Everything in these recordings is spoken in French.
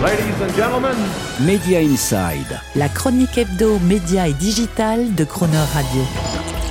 Ladies and gentlemen. Media Inside. La chronique hebdo, média et digital de Croner Radio.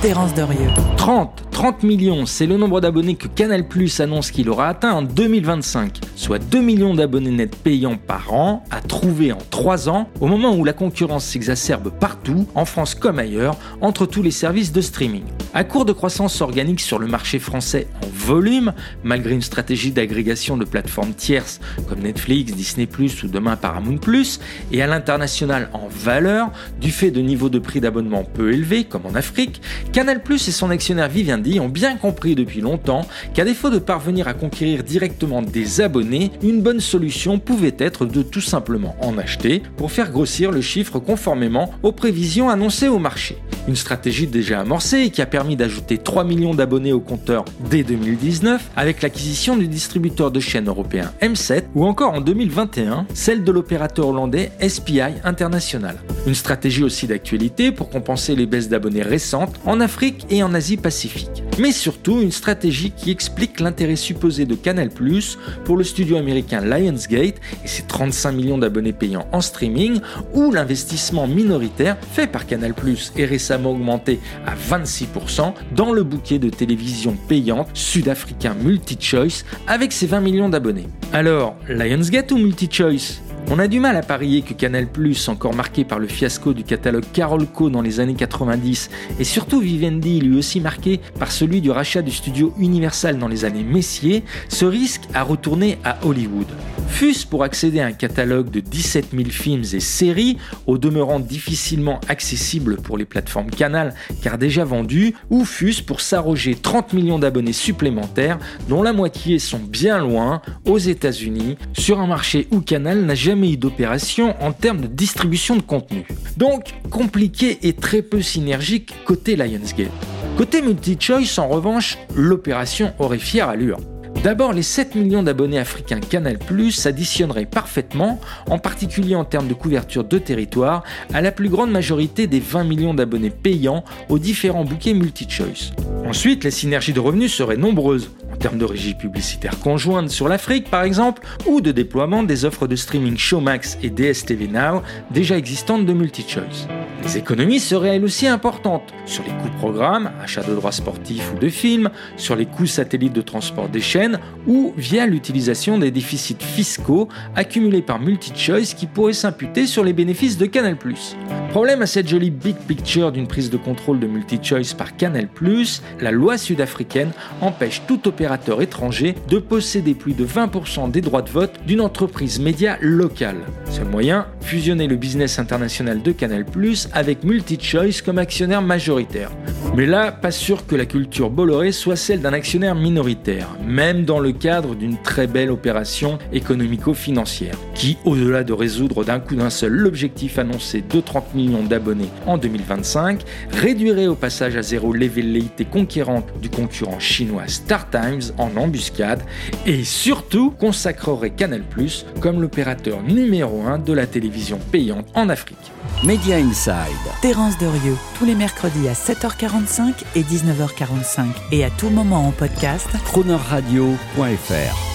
Terence Derieux. 30, 30 millions, c'est le nombre d'abonnés que Canal Plus annonce qu'il aura atteint en 2025, soit 2 millions d'abonnés nets payants par an à trouver en 3 ans, au moment où la concurrence s'exacerbe partout, en France comme ailleurs, entre tous les services de streaming. À court de croissance organique sur le marché français en volume, malgré une stratégie d'agrégation de plateformes tierces comme Netflix, Disney ⁇ ou demain Paramount ⁇ et à l'international en valeur, du fait de niveaux de prix d'abonnement peu élevés comme en Afrique, Canal et son actionnaire Vivendi ont bien compris depuis longtemps qu'à défaut de parvenir à conquérir directement des abonnés, une bonne solution pouvait être de tout simplement en acheter pour faire grossir le chiffre conformément aux prévisions annoncées au marché. Une stratégie déjà amorcée et qui a permis d'ajouter 3 millions d'abonnés au compteur dès 2019 avec l'acquisition du distributeur de chaînes européen M7 ou encore en 2021 celle de l'opérateur hollandais SPI International. Une stratégie aussi d'actualité pour compenser les baisses d'abonnés récentes en Afrique et en Asie-Pacifique. Mais surtout une stratégie qui explique l'intérêt supposé de Canal ⁇ pour le studio américain Lionsgate et ses 35 millions d'abonnés payants en streaming, ou l'investissement minoritaire fait par Canal ⁇ et récemment augmenté à 26% dans le bouquet de télévision payante sud-africain MultiChoice avec ses 20 millions d'abonnés. Alors, Lionsgate ou MultiChoice? On a du mal à parier que Canal+, encore marqué par le fiasco du catalogue Carolco dans les années 90, et surtout Vivendi, lui aussi marqué par celui du rachat du studio Universal dans les années Messier, se risque à retourner à Hollywood. Fût-ce pour accéder à un catalogue de 17 000 films et séries, au demeurant difficilement accessible pour les plateformes Canal car déjà vendus, ou fût-ce pour s'arroger 30 millions d'abonnés supplémentaires, dont la moitié sont bien loin, aux États-Unis, sur un marché où Canal n'a jamais eu d'opération en termes de distribution de contenu. Donc, compliqué et très peu synergique côté Lionsgate. Côté MultiChoice, en revanche, l'opération aurait fière allure. D'abord, les 7 millions d'abonnés africains Canal s'additionneraient parfaitement, en particulier en termes de couverture de territoire, à la plus grande majorité des 20 millions d'abonnés payants aux différents bouquets multi-choice. Ensuite, les synergies de revenus seraient nombreuses termes de régie publicitaire conjointe sur l'Afrique par exemple, ou de déploiement des offres de streaming Showmax et DSTV Now déjà existantes de MultiChoice. Les économies seraient elles aussi importantes sur les coûts programmes, achat de droits sportifs ou de films, sur les coûts satellites de transport des chaînes ou via l'utilisation des déficits fiscaux accumulés par MultiChoice qui pourraient s'imputer sur les bénéfices de Canal+. Problème à cette jolie big picture d'une prise de contrôle de MultiChoice par Canal+, la loi sud-africaine empêche tout opérateur étranger de posséder plus de 20% des droits de vote d'une entreprise média locale. Seul moyen, fusionner le business international de Canal+ avec MultiChoice comme actionnaire majoritaire. Mais là, pas sûr que la culture Bolloré soit celle d'un actionnaire minoritaire, même dans le cadre d'une très belle opération économico-financière, qui, au-delà de résoudre d'un coup d'un seul l'objectif annoncé de 30 millions d'abonnés en 2025, réduirait au passage à zéro les velléités conquérantes du concurrent chinois StarTimes en embuscade et surtout consacrerait Canal+, comme l'opérateur numéro 1 de la télévision payante en Afrique. Media Inside. Terence Derieux, tous les mercredis à 7h45 et 19h45 et à tout moment en podcast. Cronerradio.fr